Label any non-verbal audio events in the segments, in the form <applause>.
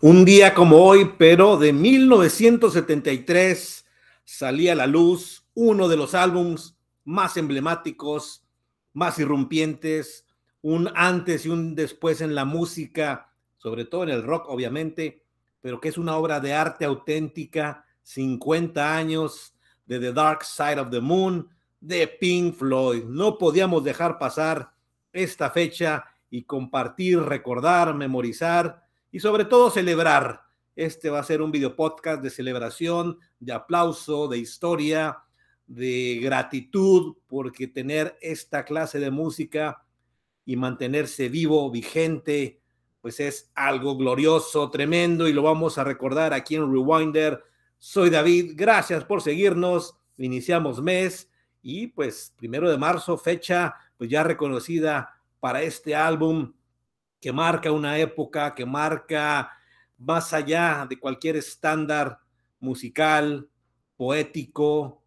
Un día como hoy, pero de 1973, salía a la luz uno de los álbums más emblemáticos, más irrumpientes, un antes y un después en la música, sobre todo en el rock, obviamente, pero que es una obra de arte auténtica, 50 años de The Dark Side of the Moon, de Pink Floyd. No podíamos dejar pasar esta fecha y compartir, recordar, memorizar y sobre todo celebrar. Este va a ser un video podcast de celebración, de aplauso, de historia, de gratitud, porque tener esta clase de música y mantenerse vivo, vigente, pues es algo glorioso, tremendo y lo vamos a recordar aquí en Rewinder. Soy David, gracias por seguirnos. Iniciamos mes y pues primero de marzo, fecha pues ya reconocida para este álbum que marca una época, que marca más allá de cualquier estándar musical, poético,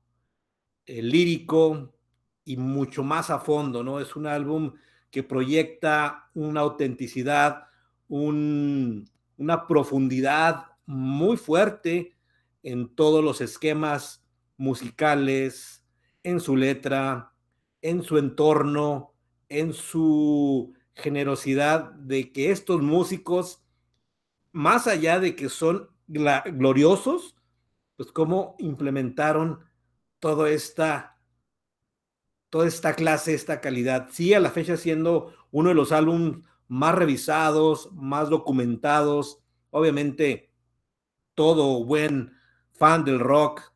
eh, lírico y mucho más a fondo, ¿no? Es un álbum que proyecta una autenticidad, una profundidad muy fuerte en todos los esquemas musicales, en su letra, en su entorno, en su generosidad de que estos músicos, más allá de que son gloriosos, pues cómo implementaron toda esta, toda esta clase, esta calidad. Sí, a la fecha siendo uno de los álbumes más revisados, más documentados. Obviamente, todo buen fan del rock,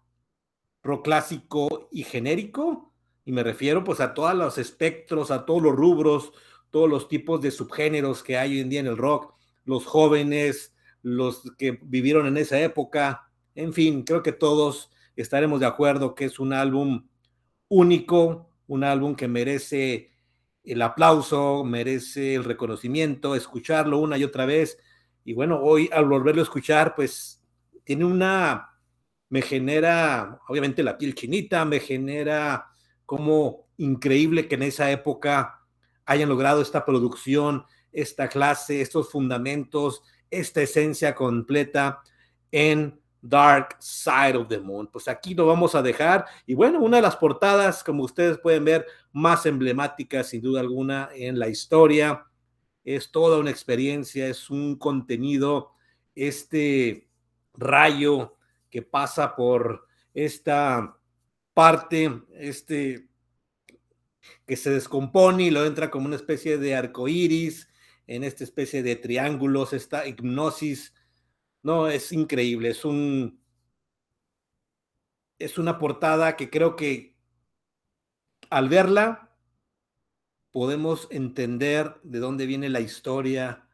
rock clásico y genérico, y me refiero pues a todos los espectros, a todos los rubros, todos los tipos de subgéneros que hay hoy en día en el rock, los jóvenes, los que vivieron en esa época, en fin, creo que todos estaremos de acuerdo que es un álbum único, un álbum que merece el aplauso, merece el reconocimiento, escucharlo una y otra vez. Y bueno, hoy al volverlo a escuchar, pues tiene una, me genera, obviamente la piel chinita, me genera como increíble que en esa época hayan logrado esta producción, esta clase, estos fundamentos, esta esencia completa en Dark Side of the Moon. Pues aquí lo vamos a dejar. Y bueno, una de las portadas, como ustedes pueden ver, más emblemáticas sin duda alguna en la historia. Es toda una experiencia, es un contenido, este rayo que pasa por esta parte, este que se descompone y lo entra como una especie de arco iris, en esta especie de triángulos, esta hipnosis. No, es increíble, es un. Es una portada que creo que al verla podemos entender de dónde viene la historia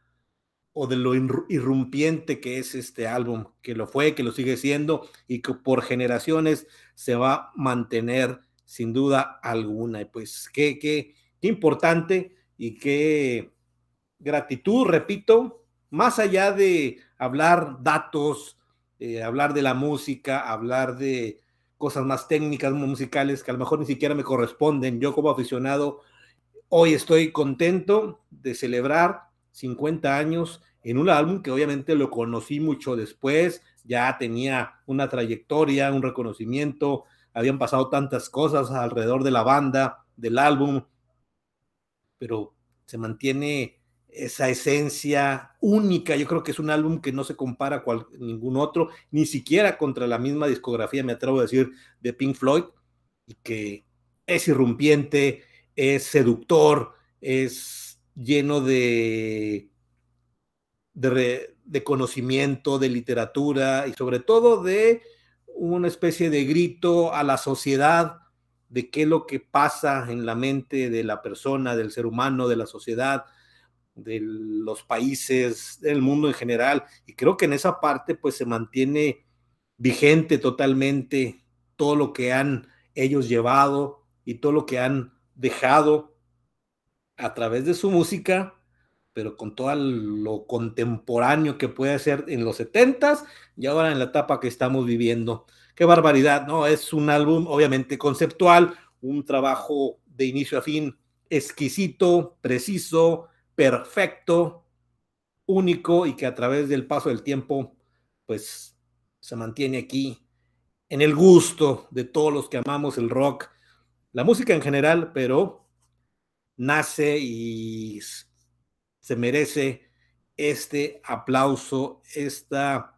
o de lo irrumpiente que es este álbum, que lo fue, que lo sigue siendo y que por generaciones se va a mantener sin duda alguna. Y pues qué, qué, qué importante y qué gratitud, repito, más allá de hablar datos, eh, hablar de la música, hablar de cosas más técnicas, musicales, que a lo mejor ni siquiera me corresponden. Yo como aficionado, hoy estoy contento de celebrar 50 años en un álbum que obviamente lo conocí mucho después, ya tenía una trayectoria, un reconocimiento, habían pasado tantas cosas alrededor de la banda, del álbum, pero se mantiene esa esencia única. Yo creo que es un álbum que no se compara con ningún otro, ni siquiera contra la misma discografía, me atrevo a decir, de Pink Floyd, y que es irrumpiente, es seductor, es lleno de, de, de conocimiento, de literatura y sobre todo de una especie de grito a la sociedad de qué es lo que pasa en la mente de la persona, del ser humano, de la sociedad, de los países, del mundo en general. Y creo que en esa parte pues se mantiene vigente totalmente todo lo que han ellos llevado y todo lo que han dejado a través de su música pero con todo lo contemporáneo que puede ser en los 70 y ahora en la etapa que estamos viviendo. Qué barbaridad, ¿no? Es un álbum obviamente conceptual, un trabajo de inicio a fin exquisito, preciso, perfecto, único y que a través del paso del tiempo, pues se mantiene aquí en el gusto de todos los que amamos el rock, la música en general, pero nace y se merece este aplauso, esta,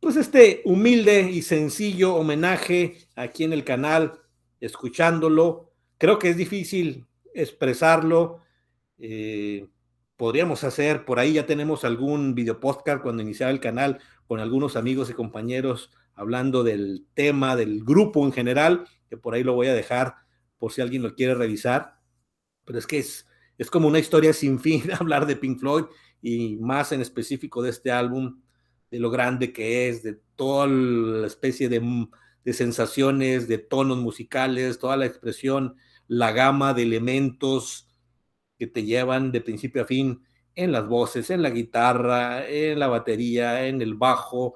pues este humilde y sencillo homenaje aquí en el canal, escuchándolo. Creo que es difícil expresarlo. Eh, podríamos hacer, por ahí ya tenemos algún video podcast cuando iniciaba el canal con algunos amigos y compañeros hablando del tema, del grupo en general, que por ahí lo voy a dejar por si alguien lo quiere revisar. Pero es que es, es como una historia sin fin <laughs> hablar de Pink Floyd y más en específico de este álbum, de lo grande que es, de toda la especie de, de sensaciones, de tonos musicales, toda la expresión, la gama de elementos que te llevan de principio a fin en las voces, en la guitarra, en la batería, en el bajo,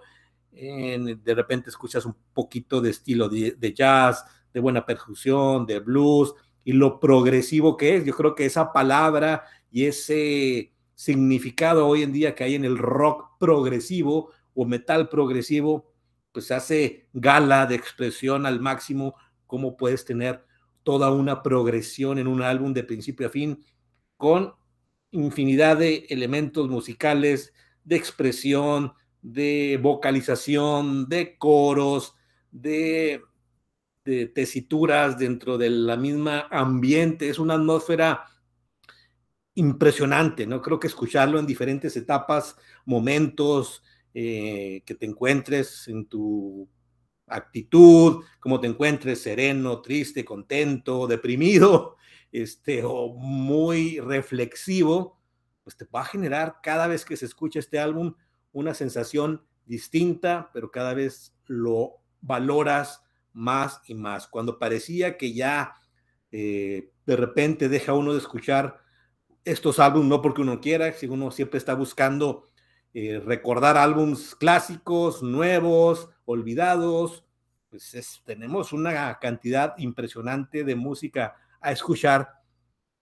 en, de repente escuchas un poquito de estilo de, jazz, de buena percusión, de blues, y lo progresivo que es. Yo creo que esa palabra y ese significado hoy en día que hay en el rock progresivo o metal progresivo, pues hace gala de expresión al máximo, cómo puedes tener toda una progresión en un álbum de principio a fin con infinidad de elementos musicales, de expresión, de vocalización, de coros, de, de tesituras dentro de la misma ambiente. Es una atmósfera impresionante, ¿no? Creo que escucharlo en diferentes etapas, momentos eh, que te encuentres en tu actitud, como te encuentres sereno, triste, contento, deprimido, <laughs> este, o muy reflexivo, pues te va a generar cada vez que se escucha este álbum una sensación distinta, pero cada vez lo valoras más y más. Cuando parecía que ya eh, de repente deja uno de escuchar estos álbumes, no porque uno quiera, si uno siempre está buscando eh, recordar álbumes clásicos, nuevos, olvidados, pues tenemos una cantidad impresionante de música a escuchar,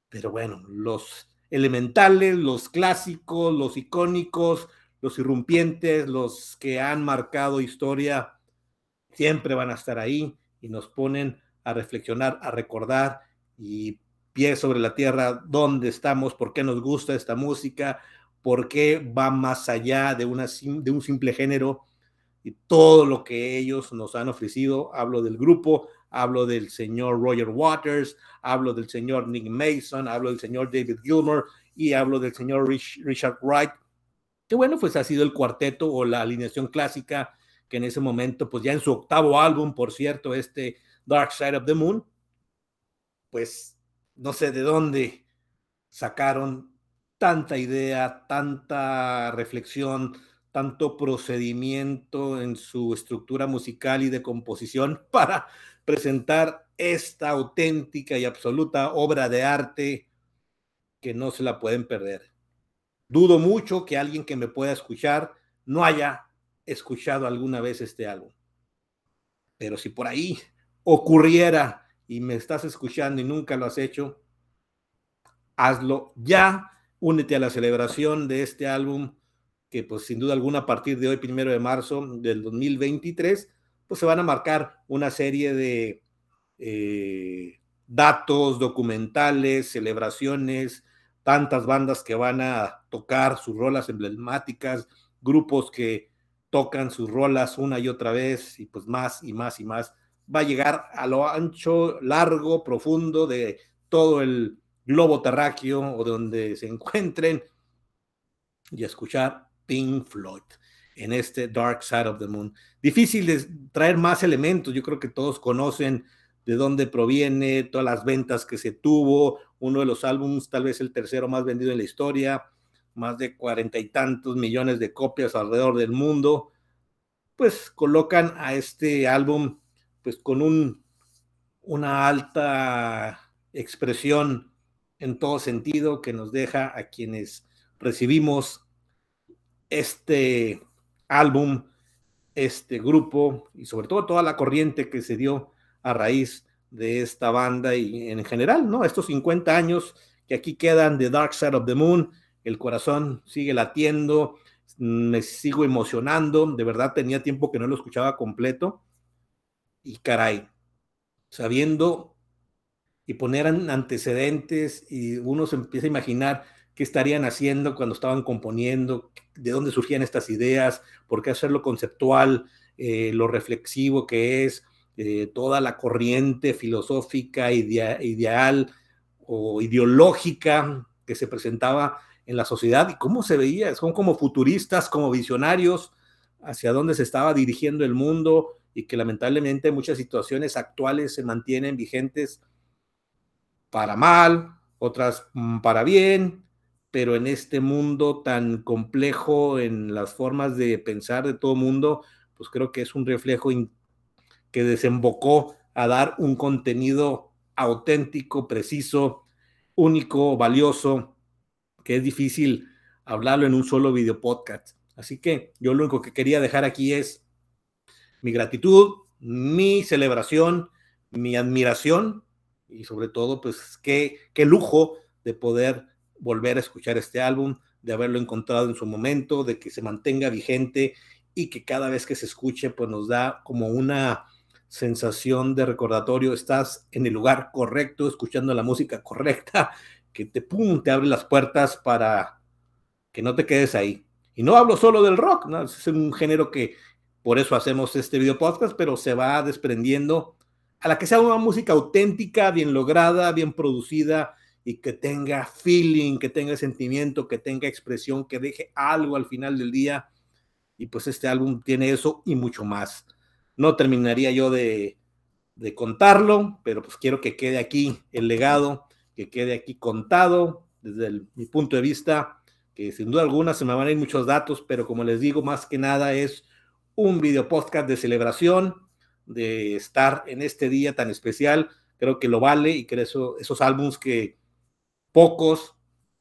pero bueno, los elementales, los clásicos, los icónicos, los irrumpientes, los que han marcado historia, siempre van a estar ahí y nos ponen a reflexionar, a recordar y pie sobre la tierra dónde estamos, por qué nos gusta esta música, por qué va más allá de, un simple género y todo lo que ellos nos han ofrecido. Hablo del grupo, hablo del señor Roger Waters, hablo del señor Nick Mason, hablo del señor David Gilmour y hablo del señor Richard Wright, que bueno, pues ha sido el cuarteto o la alineación clásica que en ese momento, pues ya en su octavo álbum, por cierto, este Dark Side of the Moon, pues no sé de dónde sacaron tanta idea, tanta reflexión, tanto procedimiento en su estructura musical y de composición <laughs> para presentar esta auténtica y absoluta obra de arte que no se la pueden perder. Dudo mucho que alguien que me pueda escuchar no haya escuchado alguna vez este álbum. Pero si por ahí ocurriera y me estás escuchando y nunca lo has hecho, hazlo ya. Únete a la celebración de este álbum que pues sin duda alguna a partir de hoy, primero de marzo del 2023, pues se van a marcar una serie de eh, datos, documentales, celebraciones, tantas bandas que van a tocar sus rolas emblemáticas, grupos que tocan sus rolas una y otra vez y pues más y más y más. Va a llegar a lo ancho, largo, profundo de todo el globo terráqueo o donde se encuentren y escuchar Pink Floyd en este Dark Side of the Moon. Difícil de traer más elementos, yo creo que todos conocen de dónde proviene, todas las ventas que se tuvo, uno de los álbumes, tal vez el tercero más vendido en la historia, más de cuarenta y tantos millones de copias alrededor del mundo, pues colocan a este álbum pues con un, una alta expresión en todo sentido que nos deja a quienes recibimos este álbum, este grupo y sobre todo toda la corriente que se dio a raíz de esta banda y en general, ¿no? Estos 50 años que aquí quedan de Dark Side of the Moon, el corazón sigue latiendo, me sigo emocionando, de verdad tenía tiempo que no lo escuchaba completo. Y caray, sabiendo y poner antecedentes y uno se empieza a imaginar qué estarían haciendo cuando estaban componiendo, de dónde surgían estas ideas, por qué hacerlo conceptual, eh, lo reflexivo que es, eh, toda la corriente filosófica, ideal o ideológica que se presentaba en la sociedad y cómo se veía, son como futuristas, como visionarios, hacia dónde se estaba dirigiendo el mundo y que lamentablemente muchas situaciones actuales se mantienen vigentes para mal, otras mm, para bien, pero en este mundo tan complejo en las formas de pensar de todo mundo, pues creo que es un reflejo que desembocó a dar un contenido auténtico, preciso, único, valioso, que es difícil hablarlo en un solo video podcast. Así que yo lo único que quería dejar aquí es mi gratitud, mi celebración, mi admiración y sobre todo, pues qué, qué lujo de poder volver a escuchar este álbum, de haberlo encontrado en su momento, de que se mantenga vigente y que cada vez que se escuche, pues nos da como una sensación de recordatorio, estás en el lugar correcto, escuchando la música correcta, que te, pum, te abre las puertas para que no te quedes ahí. Y no hablo solo del rock, ¿no? es un género que por eso hacemos este video podcast, pero se va desprendiendo a la que sea una música auténtica, bien lograda, bien producida y que tenga feeling, que tenga sentimiento, que tenga expresión, que deje algo al final del día. Y pues este álbum tiene eso y mucho más. No terminaría yo de, de contarlo, pero pues quiero que quede aquí el legado que quede aquí contado desde mi punto de vista, que sin duda alguna se me van a ir muchos datos, pero como les digo, más que nada es un video podcast de celebración, de estar en este día tan especial. Creo que lo vale y que esos álbums que pocos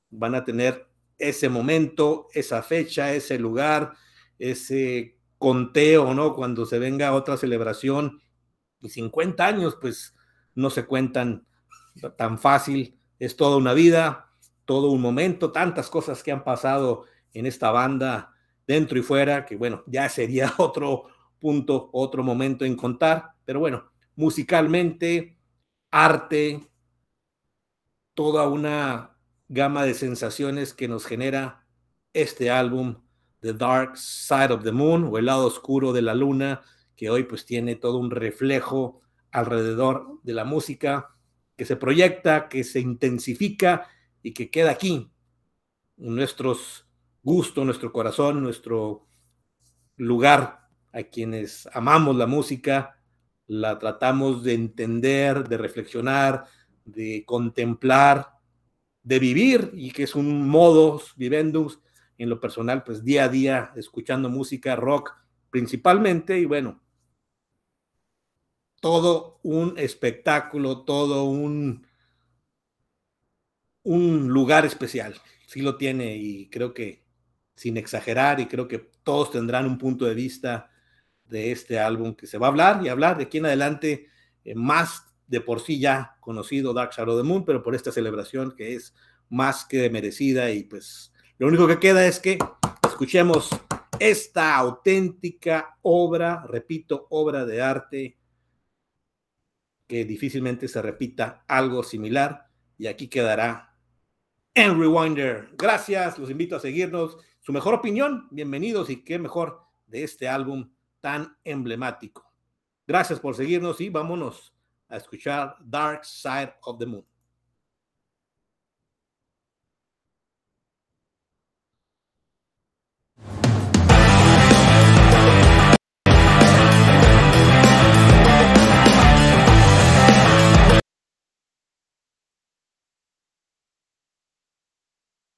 van a tener ese momento, esa fecha, ese lugar, ese conteo, ¿no? Cuando se venga otra celebración y 50 años, pues no se cuentan tan fácil, es toda una vida, todo un momento, tantas cosas que han pasado en esta banda dentro y fuera, que bueno, ya sería <laughs> otro punto, otro momento en contar, pero bueno, musicalmente, arte, toda una gama de sensaciones que nos genera este álbum, The Dark Side of the Moon, o el lado oscuro de la luna, que hoy pues tiene todo un reflejo alrededor de la música, que se proyecta, que se intensifica y que queda aquí, en nuestros gustos, nuestro corazón, nuestro lugar a quienes amamos la música, la tratamos de entender, de reflexionar, de contemplar, de vivir y que es un modus vivendus en lo personal, pues día a día escuchando música rock principalmente y bueno, todo un espectáculo, todo un, un lugar especial. Sí lo tiene y creo que sin exagerar y creo que todos tendrán un punto de vista de este álbum que se va a hablar y hablar de aquí en adelante eh, más de por sí ya conocido Dark Shadow of the Moon, pero por esta celebración que es más que merecida y pues lo único que queda es que escuchemos esta auténtica obra, repito, obra de arte que difícilmente se repita algo similar y aquí quedará en Rewinder. Gracias, los invito a seguirnos. Su mejor opinión, bienvenidos y qué mejor de este álbum tan emblemático. Gracias por seguirnos y vámonos a escuchar Dark Side of the Moon.